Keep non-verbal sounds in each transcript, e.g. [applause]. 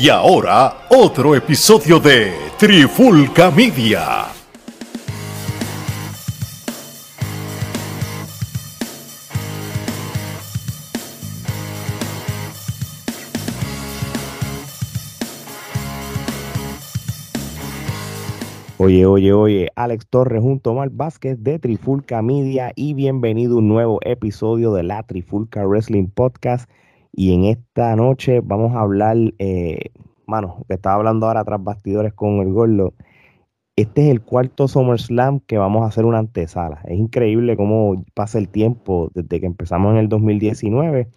Y ahora, otro episodio de Trifulca Media. Oye, oye, oye, Alex Torres junto a Mark Vázquez de Trifulca Media y bienvenido a un nuevo episodio de la Trifulca Wrestling Podcast. Y en esta noche vamos a hablar, eh, mano, que estaba hablando ahora tras bastidores con el gordo. Este es el cuarto SummerSlam que vamos a hacer una antesala. Es increíble cómo pasa el tiempo desde que empezamos en el 2019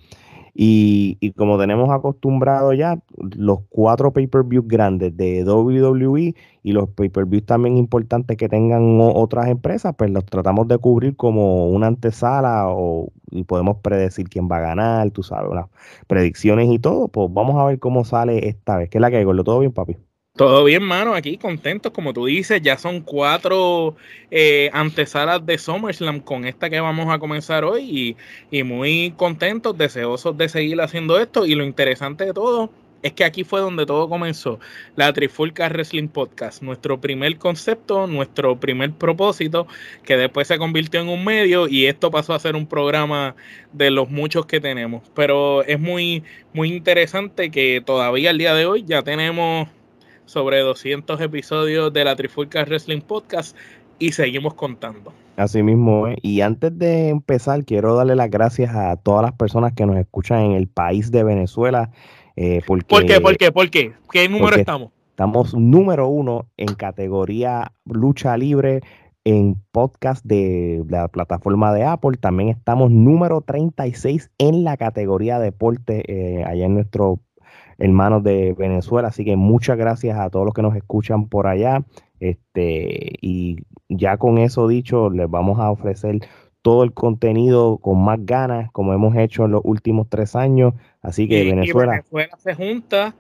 y, como tenemos acostumbrado ya, los cuatro pay-per-views grandes de WWE y los pay-per-views también importantes que tengan otras empresas, pues los tratamos de cubrir como una antesala o, y podemos predecir quién va a ganar, tú sabes, las predicciones y todo. Pues vamos a ver cómo sale esta vez. ¿Qué es la que hay, ¿Todo bien, papi? Todo bien, mano, aquí contentos, como tú dices, ya son cuatro eh, antesalas de SummerSlam con esta que vamos a comenzar hoy y, muy contentos, deseosos de seguir haciendo esto. Y lo interesante de todo es que aquí fue donde todo comenzó, la Trifulca Wrestling Podcast, nuestro primer concepto, nuestro primer propósito, que después se convirtió en un medio y esto pasó a ser un programa de los muchos que tenemos, pero es muy, muy interesante que todavía al día de hoy ya tenemos sobre 200 episodios de la Trifulca Wrestling Podcast y seguimos contando. Así mismo, y antes de empezar, quiero darle las gracias a todas las personas que nos escuchan en el país de Venezuela. Eh, porque, ¿Por qué? ¿Por qué? ¿Por qué? ¿Qué número estamos? Estamos número uno en categoría lucha libre en podcast de la plataforma de Apple. También estamos número 36 en la categoría deporte eh, allá en nuestro hermanos de Venezuela. Así que muchas gracias a todos los que nos escuchan por allá. Este, y ya con eso dicho, les vamos a ofrecer todo el contenido con más ganas, como hemos hecho en los últimos tres años. Así que Venezuela. Venezuela se junta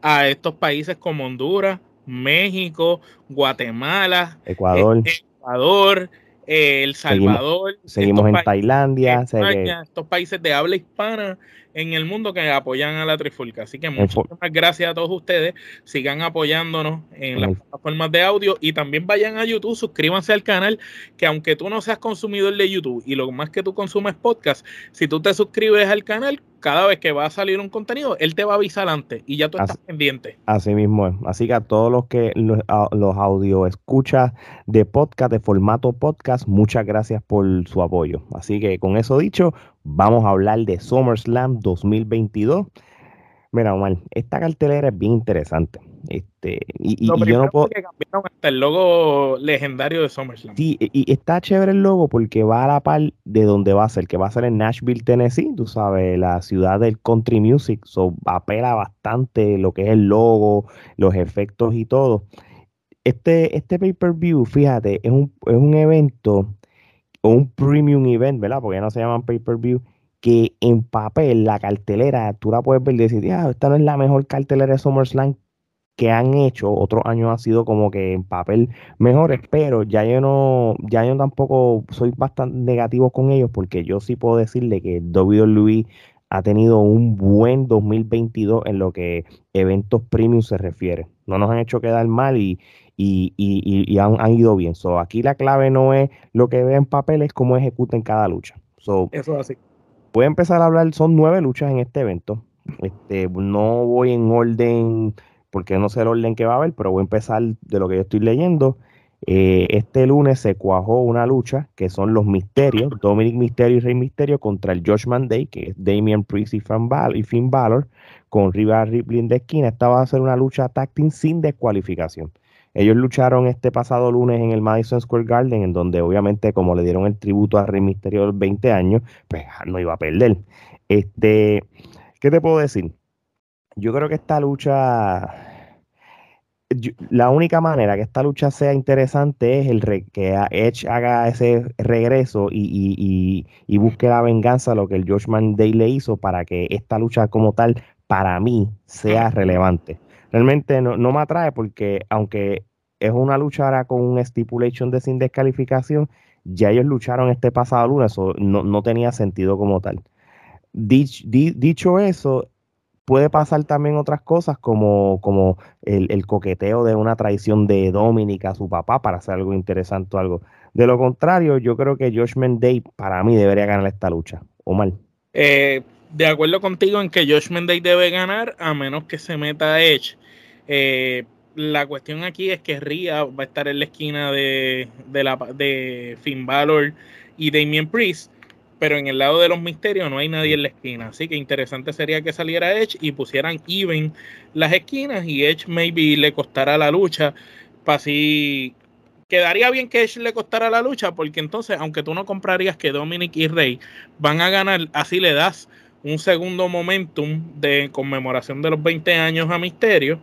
a estos países como Honduras, México, Guatemala, Ecuador. Ecuador el Salvador. Seguimos, en Tailandia. estos países de habla hispana en el mundo que apoyan a la Trifulca. Así que muchas gracias a todos ustedes. Sigan apoyándonos en las plataformas de audio y también vayan a YouTube, suscríbanse al canal, que aunque tú no seas consumidor de YouTube y lo más que tú consumes podcast, si tú te suscribes al canal, cada vez que va a salir un contenido, él te va a avisar antes y ya tú estás pendiente. Así mismo es. Así que a todos los que los, audio escuchas de podcast, de formato podcast, muchas gracias por su apoyo. Así que con eso dicho, vamos a hablar de SummerSlam 2022. Mira, Omar, esta cartelera es bien interesante. Este, y, yo no puedo. Que cambiaron hasta el logo legendario de SummerSlam. Sí, y, está chévere el logo porque va a la par de donde va a ser, que va a ser en Nashville, Tennessee, tú sabes, la ciudad del country music. So, apela bastante lo que es el logo, los efectos y todo. Este, este pay-per-view, fíjate, es un, es un evento, un premium event, ¿verdad? Porque ya no se llaman pay-per-view que en papel la cartelera tú la puedes ver y decir, ah, esta no es la mejor cartelera de SummerSlam que han hecho, otros años ha sido como que en papel mejores, pero ya yo no, ya yo tampoco soy bastante negativo con ellos porque yo sí puedo decirle que WWE ha tenido un buen 2022 en lo que eventos premium se refiere. No nos han hecho quedar mal y, y, han, ido bien. So, aquí la clave no es lo que ve en papel, es cómo ejecutan cada lucha. So, Eso es así. Voy a empezar a hablar, son nueve luchas en este evento. Este, no voy en orden porque no sé el orden que va a haber, pero voy a empezar de lo que yo estoy leyendo. Eh, este lunes se cuajó una lucha que son los misterios, Dominic Mysterio y Rey Misterio contra el Josh Day, que es Damian Priest y Finn, Balor, con Riva Ripley en de esquina. Esta va a ser una lucha táctil sin descualificación. Ellos lucharon este pasado lunes en el Madison Square Garden, en donde obviamente como le dieron el tributo a Rey Misterio de los 20 años, pues no iba a perder. Este, ¿Qué te puedo decir? yo creo que esta lucha, la única manera que esta lucha sea interesante es el que Edge haga ese regreso y, busque la venganza, lo que el George Day le hizo para que esta lucha como tal, para mí, sea relevante. Realmente no, me atrae porque aunque es una lucha ahora con un stipulation de sin descalificación, ya ellos lucharon este pasado lunes, no, no tenía sentido como tal. dicho eso, puede pasar también otras cosas como, como el, coqueteo de una traición de Dominic a su papá para hacer algo interesante o algo. De lo contrario, yo creo que Josh Mendey para mí debería ganar esta lucha. ¿O mal? Eh, de acuerdo contigo en que Josh Mendey debe ganar a menos que se meta Edge. Eh, la cuestión aquí es que Ria va a estar en la esquina de, de, de Finn Balor y Damien Priest pero en el lado de los misterios no hay nadie en la esquina. Así que interesante sería que saliera Edge y pusieran even las esquinas y Edge maybe le costara la lucha. Para si quedaría bien que Edge le costara la lucha, porque entonces, aunque tú no comprarías que Dominic y Rey van a ganar, así le das un segundo momentum de conmemoración de los 20 años a Misterio.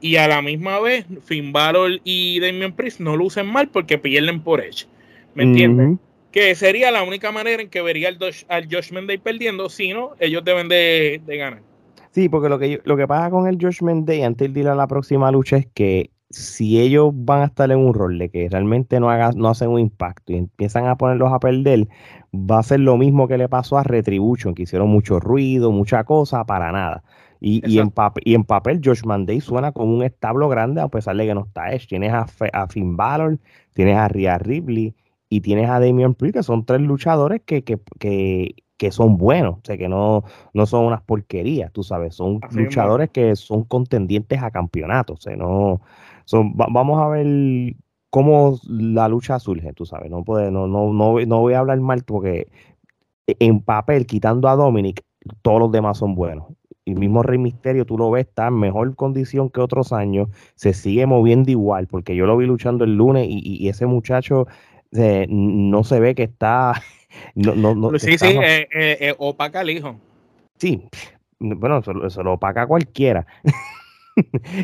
Y a la misma vez, Finn Balor y Damian Priest no lucen mal porque pierden por Edge. ¿Me entiendes? que sería la única manera en que vería al, al Josh Mendey perdiendo, si no, ellos deben de, ganar. Sí, porque lo que, lo que pasa con el Josh Mendey antes de ir a la próxima lucha es que si ellos van a estar en un rol de que realmente no, haga, no hacen un impacto y empiezan a ponerlos a perder, va a ser lo mismo que le pasó a Retribution, que hicieron mucho ruido, mucha cosa, para nada. Y, y, en papel, y en papel, Josh Mendey suena como un establo grande, a pesar de que no está Edge. Tienes a, a Finn Balor, tienes a Rhea Ripley, y tienes a Damian Priest, que son tres luchadores que, que, que, que son buenos, o sea, que no, no son unas porquerías, tú sabes, son luchadores que son contendientes a campeonatos, o sea, no, son, vamos a ver cómo la lucha surge, tú sabes, no, puede, no, no, no, no voy a hablar mal porque en papel, quitando a Dominic, todos los demás son buenos. Mismo Rey Misterio, tú lo ves, está en mejor condición que otros años, se sigue moviendo igual, porque yo lo vi luchando el lunes y, y ese muchacho no se ve que está. [laughs] No, no, no, sí, sí, eh, eh, eh, opaca el hijo. Sí, bueno, eso, lo opaca cualquiera.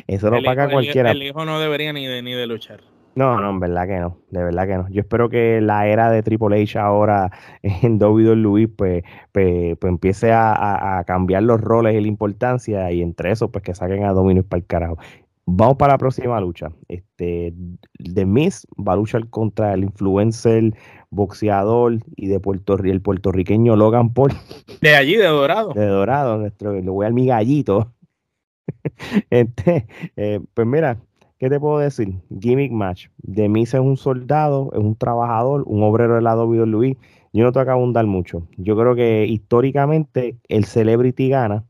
eso lo opaca cualquiera. El, hijo no debería ni de, ni de luchar. No, no, en verdad que no, de verdad que no. Yo espero que la era de Triple H ahora [laughs] en WWE pues, pues, pues empiece a, a, cambiar los roles y la importancia y entre eso pues que saquen a Dominic para el carajo. Vamos para la próxima lucha. Este, The Miz va a luchar contra el influencer, boxeador y de Puerto el puertorriqueño Logan Paul. [laughs] De allí, de Dorado. De Dorado, nuestro, le voy a mi gallito. [laughs] Este, eh, pues mira, ¿qué te puedo decir? Gimmick match. The Miz es un soldado, es un trabajador, un obrero de Luis. Yo no tengo que abundar mucho. Yo creo que históricamente el celebrity gana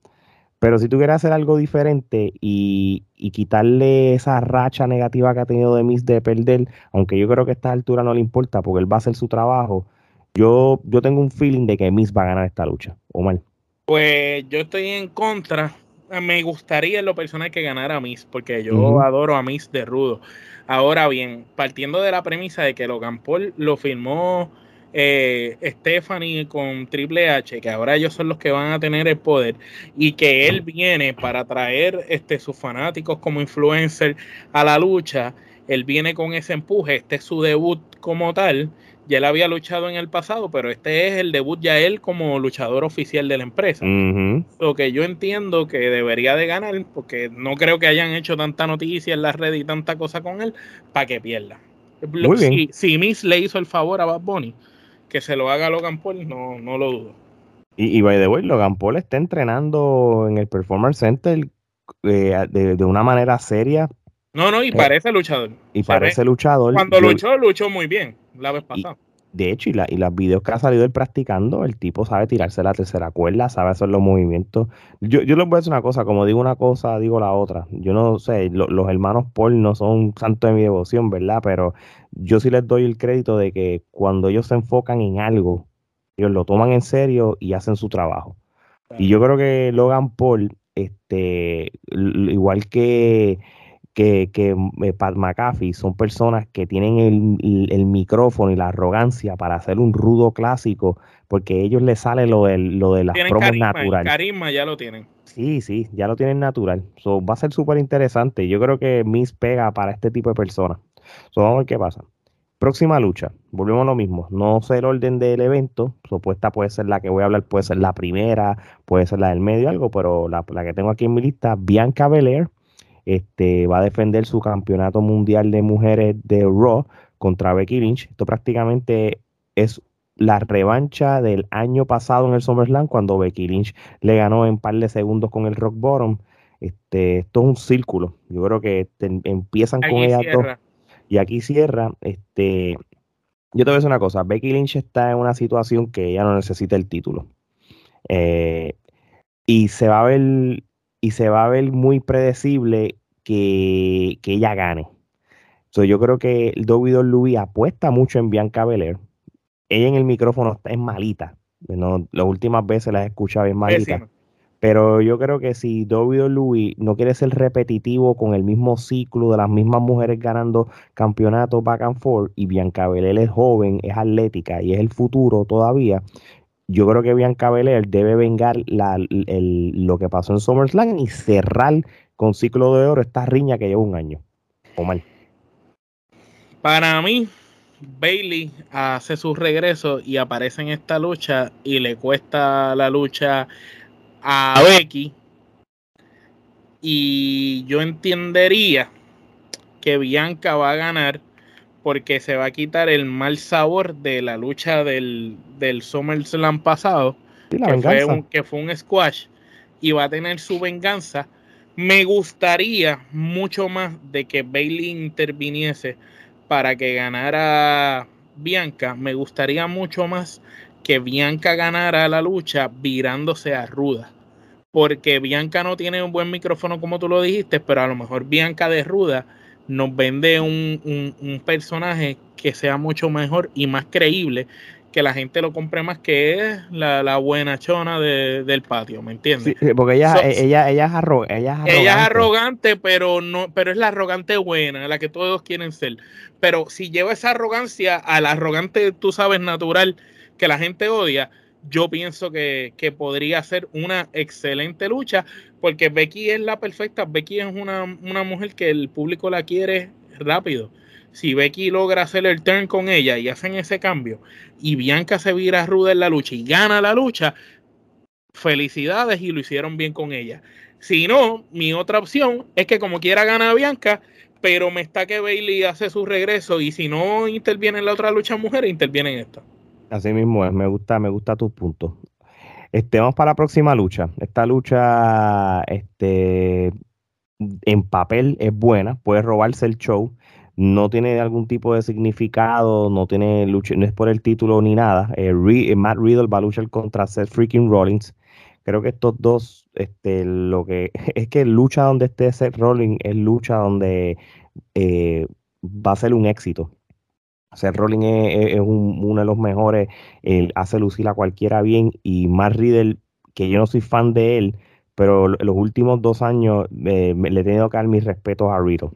pero si tuviera hacer algo diferente y, quitarle esa racha negativa que ha tenido de Miss de perder, aunque yo creo que a esta altura no le importa porque él va a hacer su trabajo, yo, yo tengo un feeling de que Miss va a ganar esta lucha. Omar. Pues yo estoy en contra. Me gustaría en lo personal que ganara Miss, porque yo adoro a Miss de Rudo. Ahora bien, partiendo de la premisa de que Logan Paul lo firmó eh, Stephanie con Triple H, que ahora ellos son los que van a tener el poder, y que él viene para traer este, sus fanáticos como influencer a la lucha, él viene con ese empuje, este es su debut como tal, ya él había luchado en el pasado, pero este es el debut ya él como luchador oficial de la empresa. Lo que yo entiendo que debería de ganar, porque no creo que hayan hecho tanta noticia en la red y tanta cosa con él, para que pierda. Si, si Miss le hizo el favor a Bad Bunny, que se lo haga Logan Paul, no, no lo dudo. Y, y by the way, Logan Paul está entrenando en el Performance Center eh, de, una manera seria. No, no, y eh, parece luchador. Y parece luchador. Cuando luchó, luchó muy bien la vez pasada. de hecho, y, la, y los videos que ha salido él practicando, el tipo sabe tirarse la tercera cuerda, sabe hacer los movimientos. Yo, yo les voy a decir una cosa, como digo una cosa, digo la otra. Yo no sé, los hermanos Paul no son santos de mi devoción, ¿verdad? Pero yo sí les doy el crédito de que cuando ellos se enfocan en algo, ellos lo toman en serio y hacen su trabajo. Y yo creo que Logan Paul, este, igual que, que, que eh, Pat McAfee, son personas que tienen el, micrófono y la arrogancia para hacer un rudo clásico, porque a ellos les sale lo de, lo de las promos natural. carisma ya lo tienen. Sí, sí, ya lo tienen natural. va a ser súper interesante. Yo creo que Miss pega para este tipo de personas vamos a ver qué pasa. Próxima lucha, volvemos a lo mismo. No sé el orden del evento. Supuesta puede ser la que voy a hablar, puede ser la primera, puede ser la del medio, algo, pero la, que tengo aquí en mi lista, Bianca Belair, este, va a defender su campeonato mundial de mujeres de Raw contra Becky Lynch. Esto prácticamente es la revancha del año pasado en el SummerSlam cuando Becky Lynch le ganó en par de segundos con el Rock Bottom. Este, esto es un círculo. Yo creo que empiezan con ella y aquí cierra. Este, yo te voy a decir una cosa. Becky Lynch está en una situación que ella no necesita el título. Eh, y se va a ver y se va a ver muy predecible que, que ella gane. yo creo que el WWE apuesta mucho en Bianca Belair. Ella en el micrófono es malita. No, las últimas veces la he escuchado bien malita. Pero yo creo que si WWE no quiere ser repetitivo con el mismo ciclo de las mismas mujeres ganando campeonatos back and forth y Bianca Belair es joven, es atlética y es el futuro todavía, yo creo que Bianca Belair debe vengar lo que pasó en SummerSlam y cerrar con ciclo de oro esta riña que lleva un año. mal. Para mí, Bailey hace su regreso y aparece en esta lucha y le cuesta la lucha a Becky. Y yo entendería que Bianca va a ganar porque se va a quitar el mal sabor de la lucha del, del SummerSlam pasado, que, fue un, que fue un squash, y va a tener su venganza. Me gustaría mucho más de que Bailey interviniese para que ganara Bianca. Me gustaría mucho más que Bianca ganara la lucha virándose a Ruda. Porque Bianca no tiene un buen micrófono como tú lo dijiste, pero a lo mejor Bianca de Ruda nos vende un, personaje que sea mucho mejor y más creíble, que la gente lo compre más que es la, buena chona del patio, ¿me entiendes? porque ella, ella, ella, es arrogante. ella es arrogante. pero no, pero es la arrogante buena, la que todos quieren ser. Pero si lleva esa arrogancia al arrogante, tú sabes, natural, que la gente odia, yo pienso que, podría ser una excelente lucha, porque Becky es la perfecta. Becky es una, mujer que el público la quiere rápido. Si Becky logra hacer el turn con ella y hacen ese cambio, y Bianca se vira ruda en la lucha y gana la lucha, felicidades y lo hicieron bien con ella. Si no, mi otra opción es que como quiera gana Bianca, pero me está que Bailey hace su regreso y si no interviene en la otra lucha mujer, interviene en esta. Así mismo es, me gusta, me gusta tus puntos. Este, vamos para la próxima lucha. Esta lucha, este, en papel es buena, puede robarse el show, no tiene algún tipo de significado, no tiene lucha, no es por el título ni nada. Eh, eh, Matt Riddle va a luchar contra Seth freaking Rollins. Creo que estos dos, este, lo que [laughs] es que lucha donde esté Seth Rollins es lucha donde eh, va a ser un éxito. Seth Rollins es, uno de los mejores, él hace lucir a cualquiera bien y Matt Riddle, que yo no soy fan de él, pero los últimos dos años le he tenido que dar mis respetos a Riddle.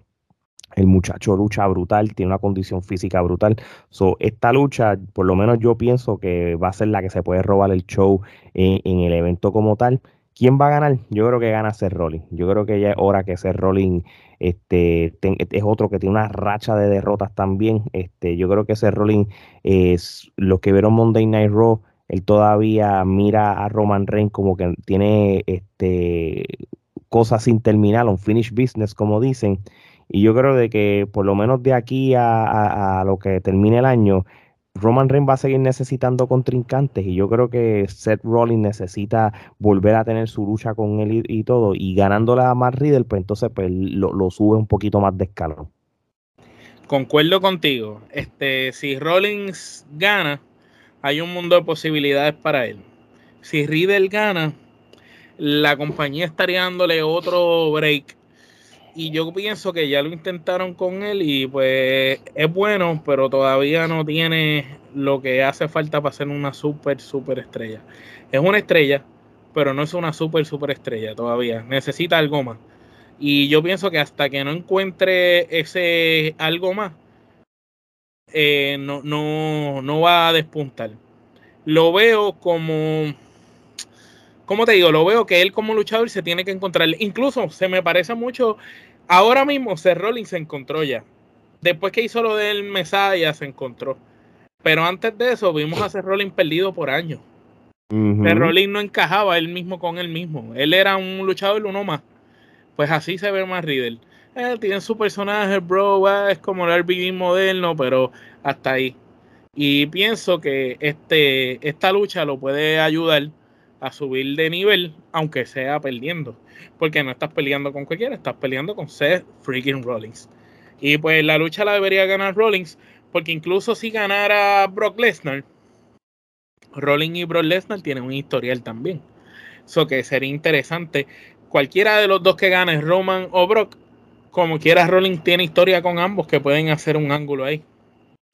El muchacho lucha brutal, tiene una condición física brutal. So, esta lucha, por lo menos yo pienso que va a ser la que se puede robar el show en el evento como tal. ¿Quién va a ganar? Yo creo que gana Seth Rollins. Yo creo que ya es hora que Seth Rollins este, es otro que tiene una racha de derrotas también. Este, yo creo que Seth Rollins, es, los que vieron Monday Night Raw, él todavía mira a Roman Reigns como que tiene este, cosas sin terminar, un finish business, como dicen. Y yo creo de que por lo menos de aquí a lo que termine el año, Roman Reigns va a seguir necesitando contrincantes y yo creo que Seth Rollins necesita volver a tener su lucha con él y, todo y ganándole a Matt Riddle pues entonces pues lo, sube un poquito más de escalón. Concuerdo contigo. Este, si Rollins gana, hay un mundo de posibilidades para él. Si Riddle gana, la compañía estaría dándole otro break y yo pienso que ya lo intentaron con él y pues es bueno, pero todavía no tiene lo que hace falta para ser una super, super estrella. Es una estrella, pero no es una super, super estrella todavía. Necesita algo más. Y yo pienso que hasta que no encuentre ese algo más, eh, no, no, no va a despuntar. Lo veo como como te digo, lo veo que él como luchador se tiene que encontrar. Incluso se me parece mucho. Ahora mismo Seth Rollins se encontró ya. Después que hizo lo del Mesaya se encontró. Pero antes de eso vimos a Seth Rollins perdido por años. Uh Rollins no encajaba él mismo con él mismo. Él era un luchador uno más. Pues así se ve más Riddle. Él tiene su personaje, bro, es como el RBD moderno, pero hasta ahí. Y pienso que este, esta lucha lo puede ayudar a subir de nivel, aunque sea perdiendo. Porque no estás peleando con cualquiera, estás peleando con Seth freaking Rollins. Y pues la lucha la debería ganar Rollins, porque incluso si ganara Brock Lesnar, Rollins y Brock Lesnar tienen un historial también. Eso que sería interesante. Cualquiera de los dos que gane, Roman o Brock, como quiera, Rollins tiene historia con ambos que pueden hacer un ángulo ahí.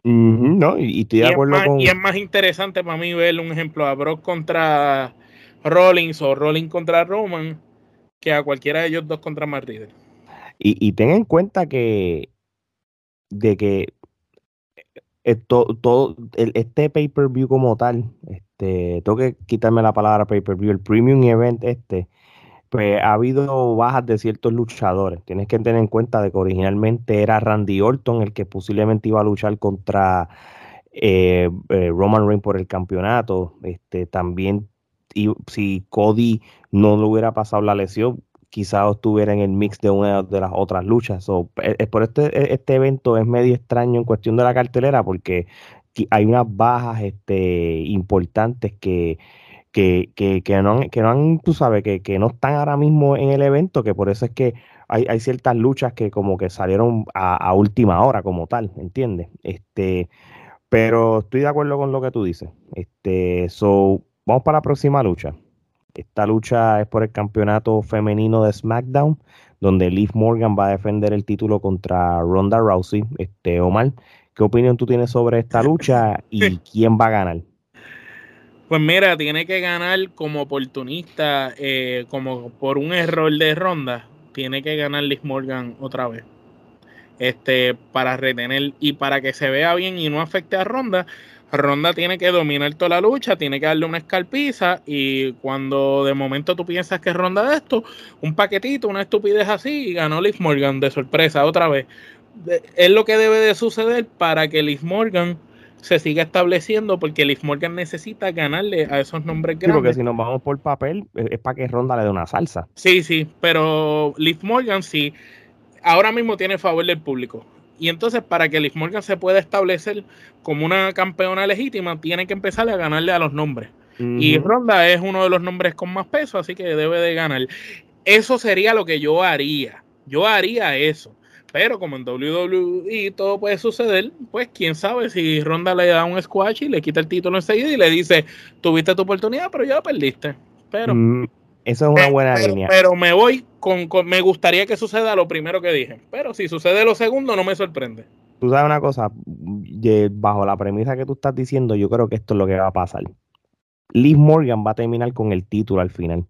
no, y, estoy de acuerdo con... y es más interesante para mí ver un ejemplo a Brock contra Rollins o Rollins contra Roman que a cualquiera de ellos dos contra Matt Y, y ten en cuenta que de que todo, este pay-per-view como tal, este, tengo que quitarme la palabra pay-per-view, el premium event este, pues ha habido bajas de ciertos luchadores. Tienes que tener en cuenta de que originalmente era Randy Orton el que posiblemente iba a luchar contra eh, eh, Roman Reigns por el campeonato. Este, también y si Cody no le hubiera pasado la lesión, quizás estuviera en el mix de una de las otras luchas. es por este, e, este evento es medio extraño en cuestión de la cartelera porque hay unas bajas este, importantes que, que, que, no han, que no han, tú sabes, que, que no están ahora mismo en el evento, que por eso es que hay, ciertas luchas que como que salieron a, última hora como tal, ¿entiendes? Este, pero estoy de acuerdo con lo que tú dices. Este, so, vamos para la próxima lucha. Esta lucha es por el campeonato femenino de SmackDown, donde Liv Morgan va a defender el título contra Ronda Rousey. Este, Omar, ¿qué opinión tú tienes sobre esta lucha [laughs] y quién va a ganar? Pues mira, tiene que ganar como oportunista, eh, como por un error de ronda, tiene que ganar Liv Morgan otra vez. Este, para retener y para que se vea bien y no afecte a Ronda, Ronda tiene que dominar toda la lucha, tiene que darle una escalpiza y cuando de momento tú piensas que es Ronda de esto, un paquetito, una estupidez así y ganó Liz Morgan de sorpresa otra vez. Es lo que debe de suceder para que Liz Morgan se siga estableciendo porque Liz Morgan necesita ganarle a esos nombres grandes. Sí, porque si nos vamos por papel es para que Ronda le dé una salsa. Sí, sí, pero Liz Morgan sí ahora mismo tiene favor del público. Y entonces, para que Liz Morgan se pueda establecer como una campeona legítima, tiene que empezar a ganarle a los nombres. Y Ronda es uno de los nombres con más peso, así que debe de ganar. Eso sería lo que yo haría. Yo haría eso. Pero como en WWE todo puede suceder, pues quién sabe si Ronda le da un squash y le quita el título enseguida y le dice, tuviste tu oportunidad, pero ya perdiste. Pero... Mm, eso es una buena línea. Pero me voy con, me gustaría que suceda lo primero que dije. Pero si sucede lo segundo, no me sorprende. Tú sabes una cosa, bajo la premisa que tú estás diciendo, yo creo que esto es lo que va a pasar. Liz Morgan va a terminar con el título al final.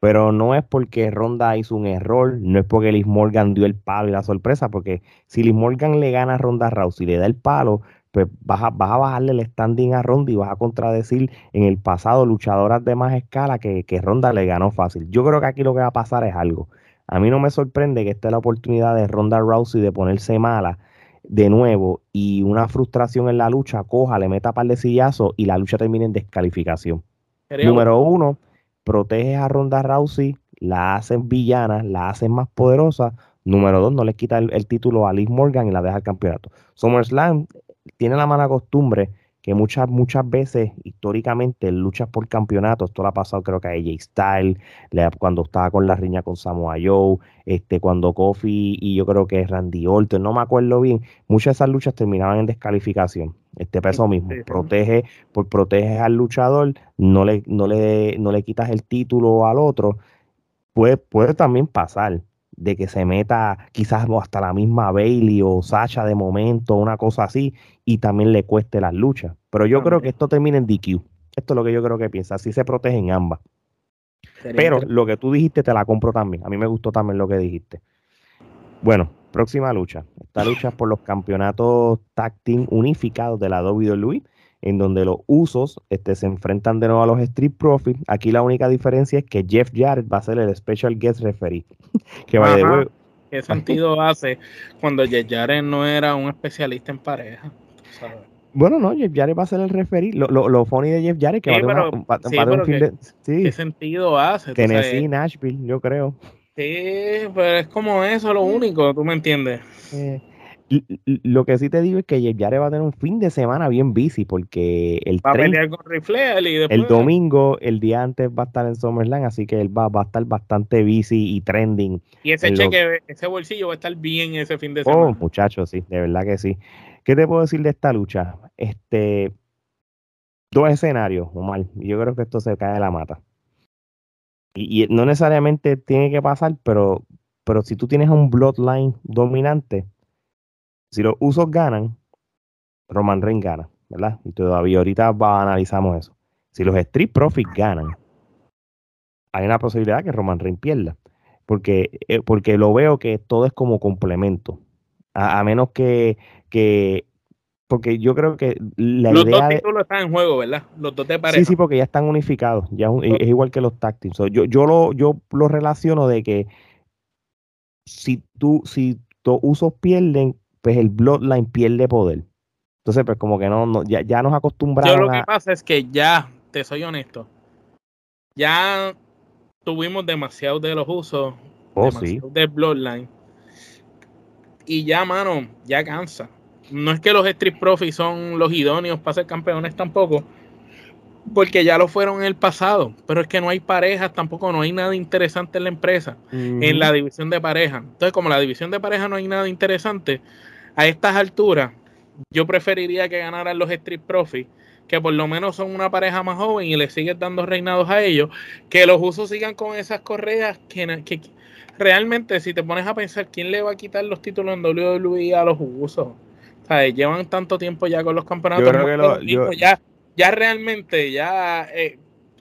Pero no es porque Ronda hizo un error, no es porque Liz Morgan dio el palo y la sorpresa, porque si Liz Morgan le gana a Ronda Rousey y le da el palo, pues vas a, bajarle el standing a Ronda y vas a contradecir en el pasado luchadoras de más escala que, que Ronda le ganó fácil. Yo creo que aquí lo que va a pasar es algo. A mí no me sorprende que esta es la oportunidad de Ronda Rousey de ponerse mala de nuevo y una frustración en la lucha, coja, le meta par de sillazos y la lucha termine en descalificación. Número uno, proteges a Ronda Rousey, la hacen villana, la hacen más poderosa. Número dos, no le quita el, el, título a Liz Morgan y la deja el campeonato. SummerSlam tiene la mala costumbre que muchas, muchas veces, históricamente, luchas por campeonatos, esto lo ha pasado creo que a AJ Styles, cuando estaba con la riña con Samoa Joe, este, cuando Kofi y yo creo que Randy Orton, no me acuerdo bien, muchas de esas luchas terminaban en descalificación. Este peso mismo, protege, por proteges al luchador, no le, no le, no le quitas el título al otro, puede, puede también pasar de que se meta quizás hasta la misma Bailey o Sasha de momento, una cosa así, y también le cueste las luchas. Pero yo creo que esto termina en DQ. Esto es lo que yo creo que piensa. Así se protegen ambas. Pero lo que tú dijiste te la compro también. A mí me gustó también lo que dijiste. Bueno, próxima lucha. Esta lucha es por los campeonatos tag team unificados de la WWE en donde los usos este, se enfrentan de nuevo a los Street Profits. Aquí la única diferencia es que Jeff Jarrett va a ser el special guest referee. [laughs] que va de ¿Qué sentido [laughs] hace cuando Jeff Jarrett no era un especialista en pareja? Bueno, no, Jeff Jarrett va a ser el referee. Lo, lo, lo funny de Jeff Jarrett que va, a tener un fin de. Sí. ¿Qué sentido hace? Tennessee, Nashville, yo creo. Sí, pero es como eso lo único, tú me entiendes. Eh, Lo que sí te digo es que Jarrett va a tener un fin de semana bien busy porque el, va a pelear con Rifle y el domingo, el día antes va a estar en SummerSlam, así que él va, va a estar bastante busy y trending. Y ese cheque, ese bolsillo va a estar bien ese fin de oh, semana. Oh, muchachos, sí, de verdad que sí. ¿Qué te puedo decir de esta lucha? Este, dos escenarios, Omar. Yo creo que esto se cae de la mata. Y, y no necesariamente tiene que pasar, pero, pero si tú tienes un bloodline dominante, si los usos ganan, Roman Reigns gana, ¿verdad? Y todavía ahorita va, analizamos eso. Si los Street Profits ganan, hay una posibilidad que Roman Reigns pierda. Porque, eh, porque lo veo que todo es como complemento. A, menos que, que, porque yo creo que la los dos títulos están en juego, ¿verdad? Los dos de pareja. Sí, sí, porque ya están unificados. Ya es, igual que los táctiles. yo, yo, lo, yo lo relaciono de que si tú, si tus usos pierden, pues el Bloodline pierde poder. Entonces, pues como que no, ya, ya nos acostumbramos. Yo lo que pasa es que ya, te soy honesto, ya tuvimos demasiado de los usos oh, de Bloodline. Y ya, mano, ya cansa. No es que los Street Profits son los idóneos para ser campeones tampoco, porque ya lo fueron en el pasado, pero es que no hay parejas tampoco, no hay nada interesante en la empresa, en la división de pareja. Entonces, como la división de pareja no hay nada interesante, a estas alturas, yo preferiría que ganaran los Street Profits, que por lo menos son una pareja más joven y le siguen dando reinados a ellos, que los usos sigan con esas correas que, realmente si te pones a pensar quién le va a quitar los títulos en WWE a los usos. llevan tanto tiempo ya con los campeonatos. ya, ya realmente ya eh,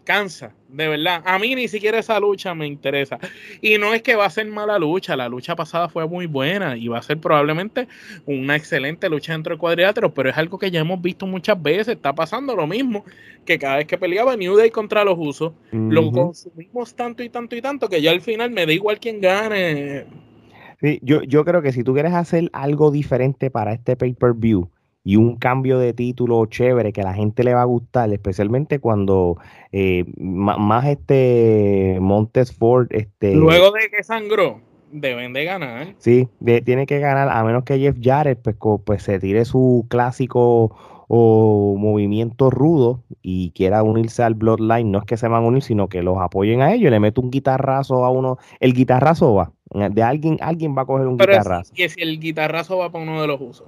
cansa, de verdad. A mí ni siquiera esa lucha me interesa. Y no es que va a ser mala lucha, la lucha pasada fue muy buena y va a ser probablemente una excelente lucha dentro del cuadrilátero, pero es algo que ya hemos visto muchas veces. Está pasando lo mismo que cada vez que peleaba New Day contra los usos, lo consumimos tanto y tanto y tanto que ya al final me da igual quién gane. Sí, yo, yo creo que si tú quieres hacer algo diferente para este pay-per-view, y un cambio de título chévere que a la gente le va a gustar, especialmente cuando eh, más este Montesford, este luego de que sangró, deben de ganar. Sí, tiene que ganar, a menos que Jeff Jarrett pues, pues se tire su clásico o movimiento rudo y quiera unirse al Bloodline, no es que se van a unir, sino que los apoyen a ellos, le mete un guitarrazo a uno, el guitarrazo va, de alguien, alguien va a coger un guitarrazo. Y si el guitarrazo va para uno de los usos.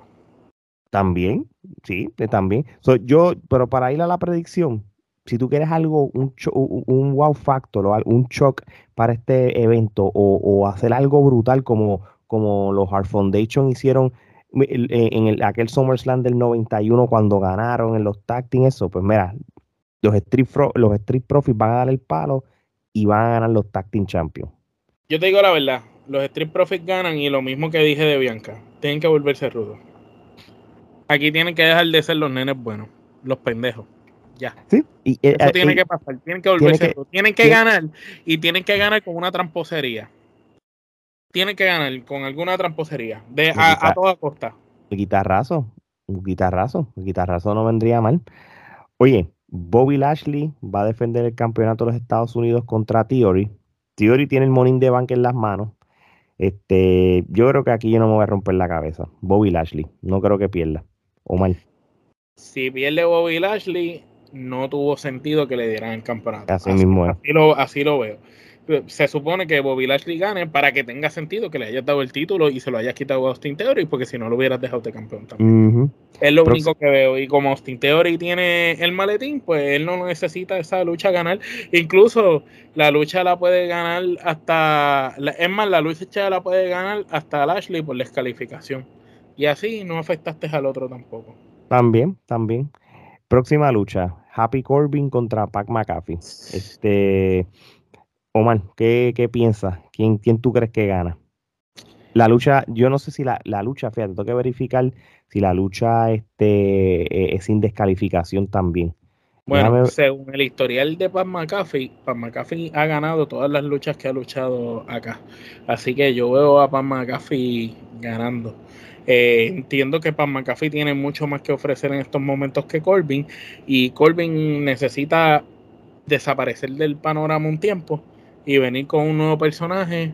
También, sí, también. yo, pero para ir a la predicción, si tú quieres algo, un, un wow factor o un shock para este evento o, hacer algo brutal como, como los Hard Foundation hicieron en, el, aquel SummerSlam del 91 cuando ganaron en los tag eso, pues mira, los Street, los Street Profits van a dar el palo y van a ganar los tag champions. Yo te digo la verdad, los Street Profits ganan y lo mismo que dije de Bianca, tienen que volverse rudos. Aquí tienen que dejar de ser los nenes buenos, los pendejos. Ya. Sí. Y, eh, Eso tiene que pasar. Tienen que volverse. Tienen que, ganar y tienen que ganar con una tramposería. Tienen que ganar con alguna tramposería. De, a, toda costa. El guitarrazo. Un guitarrazo. El guitarrazo no vendría mal. Oye, Bobby Lashley va a defender el campeonato de los Estados Unidos contra Theory. Theory tiene el morning de bank en las manos. Este, yo creo que aquí yo no me voy a romper la cabeza. Bobby Lashley. No creo que pierda. Omar. Si pierde Bobby Lashley, no tuvo sentido que le dieran el campeonato. Así, mismo es. Así lo, veo. Se supone que Bobby Lashley gane para que tenga sentido que le hayas dado el título y se lo hayas quitado a Austin Theory, porque si no lo hubieras dejado de campeón también. Es lo único que veo. Y como Austin Theory tiene el maletín, pues él no necesita esa lucha ganar. Incluso la lucha la puede ganar hasta. Es más, la lucha la puede ganar hasta Lashley por descalificación. Y así no afectaste al otro tampoco. También, también. Próxima lucha, Happy Corbin contra Pac McAfee. Este, Omar, ¿qué, qué piensas? ¿Quién, ¿Quién tú crees que gana? La lucha, yo no sé si la, lucha, fíjate, tengo que verificar si la lucha este, e, es sin descalificación también. Bueno, según el historial de Pat McAfee, Pat McAfee ha ganado todas las luchas que ha luchado acá. Así que yo veo a Pat McAfee ganando. Eh, entiendo que Pan McAfee tiene mucho más que ofrecer en estos momentos que Corbin y Corbin necesita desaparecer del panorama un tiempo y venir con un nuevo personaje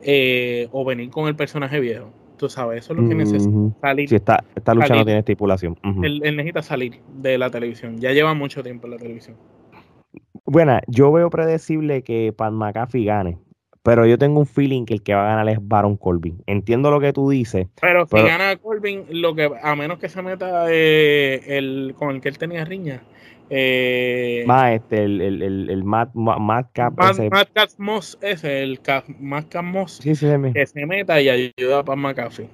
eh, o venir con el personaje viejo. Tú sabes, eso es lo que necesita. Salir. Sí, esta, esta lucha no tiene estipulación. él, necesita salir de la televisión. Ya lleva mucho tiempo en la televisión. Bueno, yo veo predecible que Pat McAfee gane. Pero yo tengo un feeling que el que va a ganar es Baron Corbin. Entiendo lo que tú dices. Pero, si gana Corbin, lo que, a menos que se meta eh, el, con el que él tenía riña. Eh, más este, el, el, el, el Matt, Matt Cap. Matt, Cap Moss ese, el Cap, Matt Cap Moss. Sí, sí, que se meta y ayuda a Pat McAfee.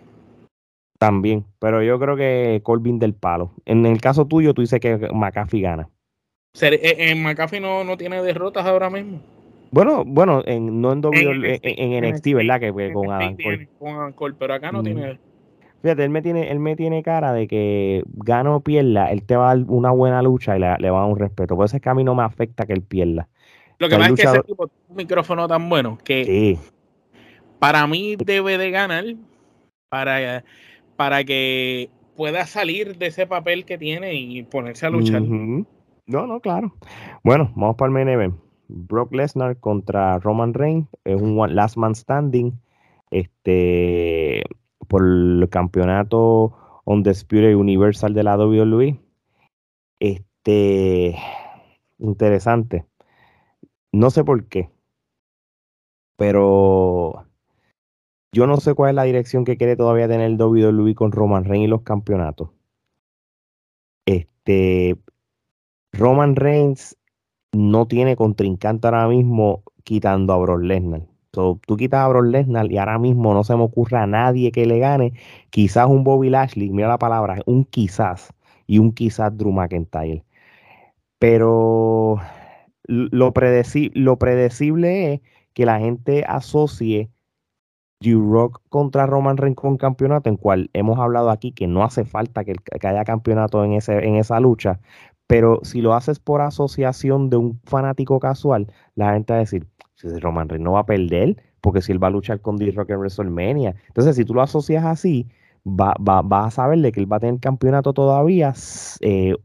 También, pero yo creo que Corbin del palo. En el caso tuyo, tú dices que McAfee gana. Eh, ¿En McAfee no, no tiene derrotas ahora mismo? Bueno, bueno, en, no en, w, en, NXT, ¿verdad? Que, con Adam Cole. Con Adam Cole, pero acá no tiene. Fíjate, él me tiene, él me tiene cara de que gana o pierda, él te va a dar una buena lucha y le, va a dar un respeto. Por eso es que a mí no me afecta que él pierda. Lo que pasa es que ese tipo tiene un micrófono tan bueno que para mí debe de ganar para, para que pueda salir de ese papel que tiene y ponerse a luchar. No, no, claro. Bueno, vamos para el main event. Brock Lesnar contra Roman Reigns, es un last man standing este, por el campeonato Undisputed Universal de la WWE. Este, interesante. No sé por qué, pero yo no sé cuál es la dirección que quiere todavía tener el WWE con Roman Reigns y los campeonatos. Este, Roman Reigns no tiene contrincante ahora mismo quitando a Brock Lesnar. tú quitas a Brock Lesnar y ahora mismo no se me ocurre a nadie que le gane. Quizás un Bobby Lashley, mira la palabra, un quizás y un quizás Drew McIntyre. Pero lo, predecible es que la gente asocie D-Rock contra Roman Reigns con campeonato, en cual hemos hablado aquí que no hace falta que, haya campeonato en esa lucha, pero si lo haces por asociación de un fanático casual, la gente va a decir, Roman Reigns no va a perder, porque si él va a luchar con D-Rock en WrestleMania. Entonces, si tú lo asocias así, va, va, vas a saber que él va a tener campeonato todavía eh,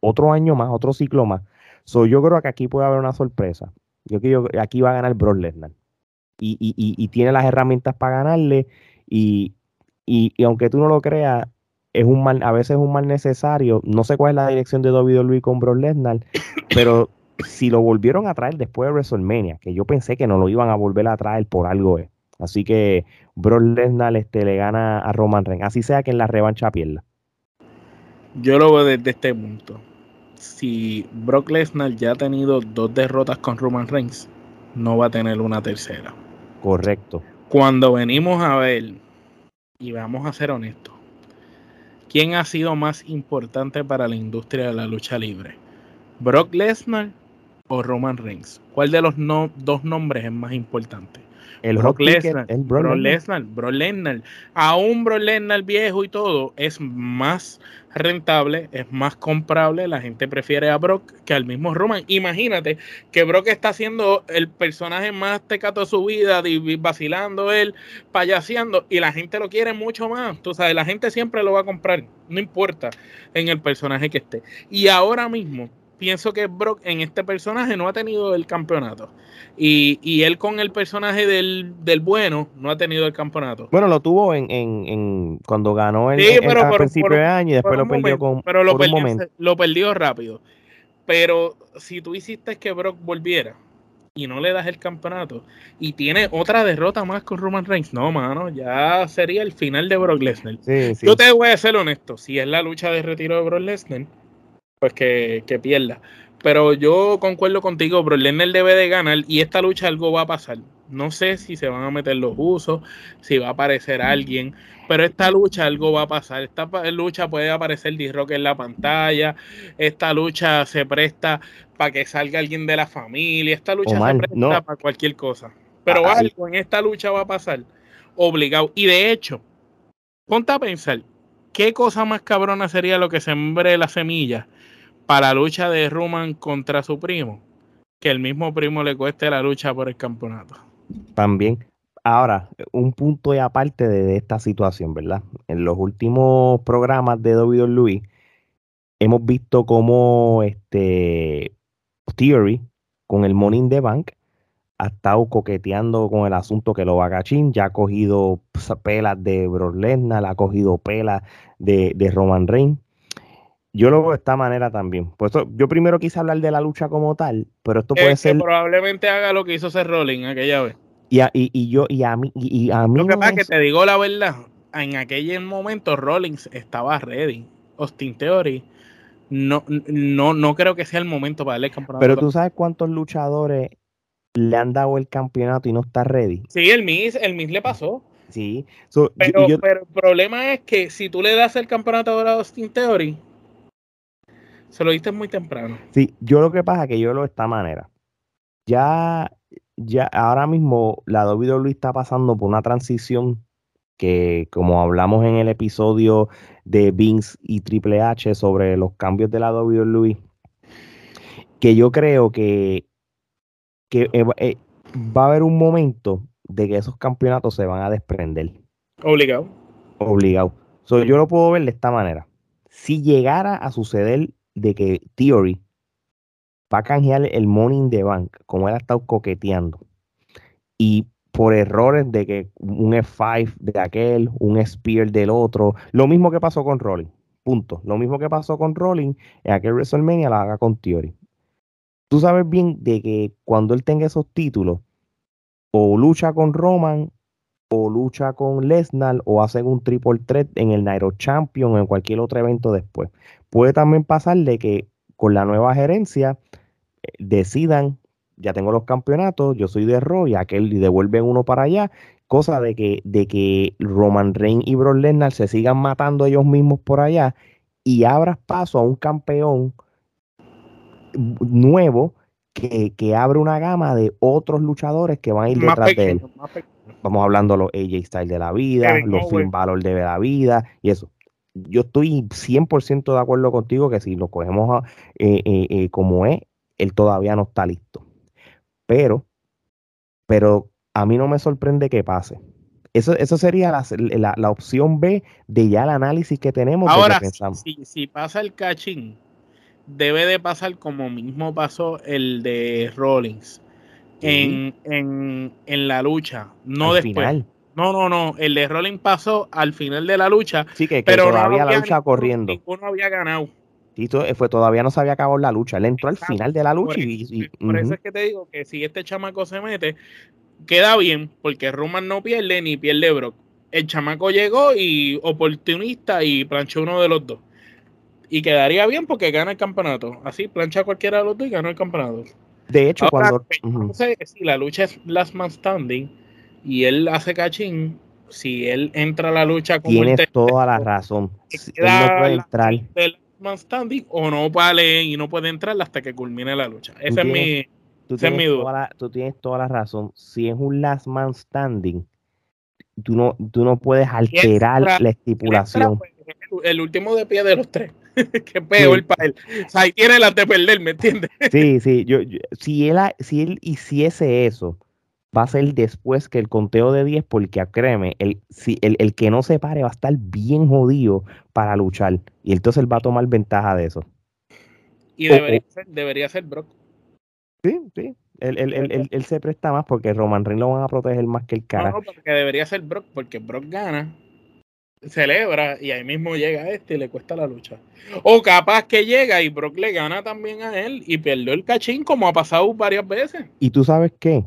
otro año más, otro ciclo más. So, yo creo que aquí puede haber una sorpresa. Yo creo que aquí va a ganar Brock Lesnar. Y, y, y, tiene las herramientas para ganarle. Y, y, aunque tú no lo creas, es un mal, a veces es un mal necesario. No sé cuál es la dirección de WWE con Brock Lesnar, pero si lo volvieron a traer después de WrestleMania, que yo pensé que no lo iban a volver a traer por algo es. Así que Brock Lesnar este, le gana a Roman Reigns, así sea que en la revancha pierda. Yo lo veo desde este punto. Si Brock Lesnar ya ha tenido dos derrotas con Roman Reigns, no va a tener una tercera. Correcto. Cuando venimos a ver, y vamos a ser honestos, ¿Quién ha sido más importante para la industria de la lucha libre? ¿Brock Lesnar o Roman Reigns? ¿Cuál de los dos nombres es más importante? El Brock Lesnar, el Brock Lesnar, Brock Lesnar. Aún Brock Lesnar viejo y todo es más rentable, es más comprable. La gente prefiere a Brock que al mismo Roman. Imagínate que Brock está siendo el personaje más tecato de su vida, vacilando él, payaseando, y la gente lo quiere mucho más. Tú sabes, la gente siempre lo va a comprar, no importa en el personaje que esté. Y ahora mismo pienso que Brock en este personaje no ha tenido el campeonato. Y, y él con el personaje del, del, bueno no ha tenido el campeonato. Bueno, lo tuvo en, en, en cuando ganó el, principio de año y después lo perdió con pero lo perdió, lo perdió rápido. Pero si tú hiciste que Brock volviera y no le das el campeonato y tiene otra derrota más con Roman Reigns, no, mano, ya sería el final de Brock Lesnar. Yo te voy a ser honesto, si es la lucha de retiro de Brock Lesnar, pues que, pierda. Pero yo concuerdo contigo, bro. Lesnar debe de ganar y esta lucha algo va a pasar. No sé si se van a meter los usos, si va a aparecer alguien, pero esta lucha algo va a pasar. Esta lucha puede aparecer D-Rock en la pantalla. Esta lucha se presta para que salga alguien de la familia. Esta lucha se presta para cualquier cosa. Pero ah, algo en esta lucha va a pasar obligado. Y de hecho, ponte a pensar, ¿qué cosa más cabrona sería lo que sembre la semilla para la lucha de Roman contra su primo, que el mismo primo le cueste la lucha por el campeonato. También. Ahora, un punto y aparte de, esta situación, ¿verdad? En los últimos programas de WWE hemos visto cómo este Theory con el Money in the Bank ha estado coqueteando con el asunto que lo va cachín, ya ha cogido pelas de Brock Lesnar, ha cogido pelas de, de Roman Reigns. Yo lo veo de esta manera también. Por eso, yo primero quise hablar de la lucha como tal, pero esto puede ser. probablemente haga lo que hizo Seth Rollins aquella vez. Y, y, y, yo, y a mí, y, a mí. Lo que pasa es que te digo la verdad, en aquel momento Rollins estaba ready. Austin Theory. No, no, no creo que sea el momento para darle el campeonato. Pero tú sabes cuántos luchadores le han dado el campeonato y no está ready. Sí, el Miss, el Miss le pasó. Sí. pero, pero, el problema es que si tú le das el campeonato a Austin Theory, se lo diste muy temprano. Sí, yo lo que pasa es que yo lo de esta manera. Ya, ya, ahora mismo la WWE está pasando por una transición que, como hablamos en el episodio de Vince y Triple H sobre los cambios de la WWE, que yo creo que, que eh, eh, va a haber un momento de que esos campeonatos se van a desprender. Obligado. Obligado. yo lo puedo ver de esta manera. Si llegara a suceder de que Theory va a canjear el money in the bank, como él ha estado coqueteando, y por errores de que un F5 de aquel, un Spear del otro, lo mismo que pasó con Rolling, punto. Lo mismo que pasó con Rolling en aquel WrestleMania la haga con Theory. Tú sabes bien de que cuando él tenga esos títulos, o lucha con Roman, o lucha con Lesnar, o hacen un triple threat en el Nairo Champion o en cualquier otro evento después. Puede también pasarle que con la nueva gerencia eh, decidan, ya tengo los campeonatos, yo soy de Raw y aquel y devuelven uno para allá, cosa de que, de que Roman Reigns y Brock Lesnar se sigan matando ellos mismos por allá y abras paso a un campeón nuevo que, que, abre una gama de otros luchadores que van a ir detrás de él. Vamos hablando los AJ Styles de la vida, los Finn Balor de la vida y eso yo estoy 100% de acuerdo contigo que si lo cogemos eh, eh, eh, como es, él todavía no está listo. Pero, pero a mí no me sorprende que pase. Eso, eso sería la, la, opción B de ya el análisis que tenemos. Ahora, si, si, pasa el cachín, debe de pasar como mismo pasó el de Rollins en, en, en, la lucha, no después. Final. No, no, no. El de Rolling pasó al final de la lucha. Sí, que, pero todavía la lucha corriendo. Ninguno había ganado. Sí, fue, todavía no se había acabado la lucha. Él entró al final de la lucha y. por eso es que te digo que si este chamaco se mete, queda bien, porque Roman no pierde ni pierde Brock. El chamaco llegó y oportunista y planchó uno de los dos. Y quedaría bien porque gana el campeonato. Así, plancha cualquiera de los dos y gana el campeonato. De hecho, cuando. No sé si la lucha es last man standing y él hace cachín, si él entra a la lucha como Tienes toda la razón. Él no puede entrar. standing o no vale y no puede entrar hasta que culmine la lucha. Esa es mi, esa es mi duda. tú tienes toda la razón. Si es un last man standing, tú no, tú no puedes alterar la estipulación. Pues, el último de pie de los tres. [laughs] Qué peor para él. O sea, ahí tiene la de perder, ¿me entiendes? [laughs] sí, sí. Yo, si, él, si él hiciese eso, va a ser después que el conteo de 10, porque créeme, el, si, el, el, que no se pare va a estar bien jodido para luchar. Y entonces él va a tomar ventaja de eso. Y debería, ser, debería ser Brock. Sí, sí. Él, él, él, se presta más porque Roman Reigns lo van a proteger más que el cara. No, porque debería ser Brock, porque Brock gana, celebra y ahí mismo llega este y le cuesta la lucha. O capaz que llega y Brock le gana también a él y perdió el cachín como ha pasado varias veces. ¿Y tú sabes qué?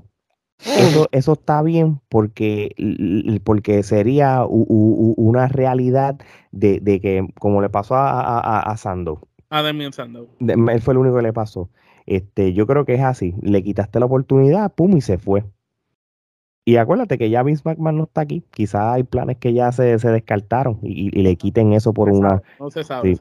Eso, eso está bien porque, porque sería una realidad de, que, como le pasó a, a, a Sandow. A Demian Sandow. Él fue el único que le pasó. Este, yo creo que es así. Le quitaste la oportunidad, pum, y se fue. Y acuérdate que ya Vince McMahon no está aquí. Quizás hay planes que ya se, se descartaron y, le quiten eso por una. No se sabe.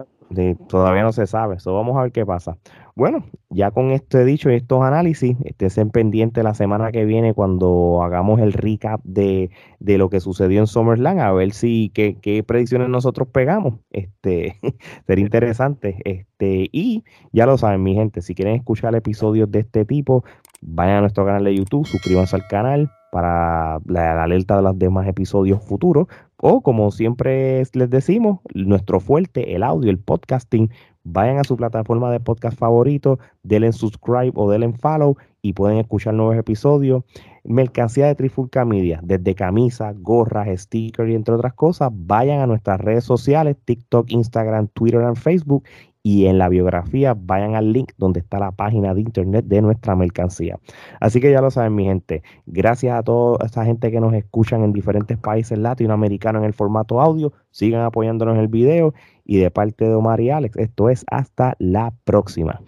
todavía no se sabe. Eso vamos a ver qué pasa. Bueno, ya con esto he dicho y estos análisis, estén pendiente la semana que viene cuando hagamos el recap de, de lo que sucedió en SummerSlam, a ver si qué, qué predicciones nosotros pegamos. Este, [laughs] sería interesante. Este, y ya lo saben, mi gente, si quieren escuchar episodios de este tipo, vayan a nuestro canal de YouTube, suscríbanse al canal para la, alerta de los demás episodios futuros. O como siempre les decimos, nuestro fuerte, el audio, el podcasting, vayan a su plataforma de podcast favorito, denle subscribe o denle follow y pueden escuchar nuevos episodios. Mercancía de Trifulca Media, desde camisas, gorras, stickers y entre otras cosas, vayan a nuestras redes sociales, TikTok, Instagram, Twitter y Facebook y en la biografía vayan al link donde está la página de internet de nuestra mercancía. Así que ya lo saben mi gente, gracias a toda esa gente que nos escuchan en diferentes países latinoamericanos en el formato audio, sigan apoyándonos en el video y de parte de Omar y Alex, esto es hasta la próxima.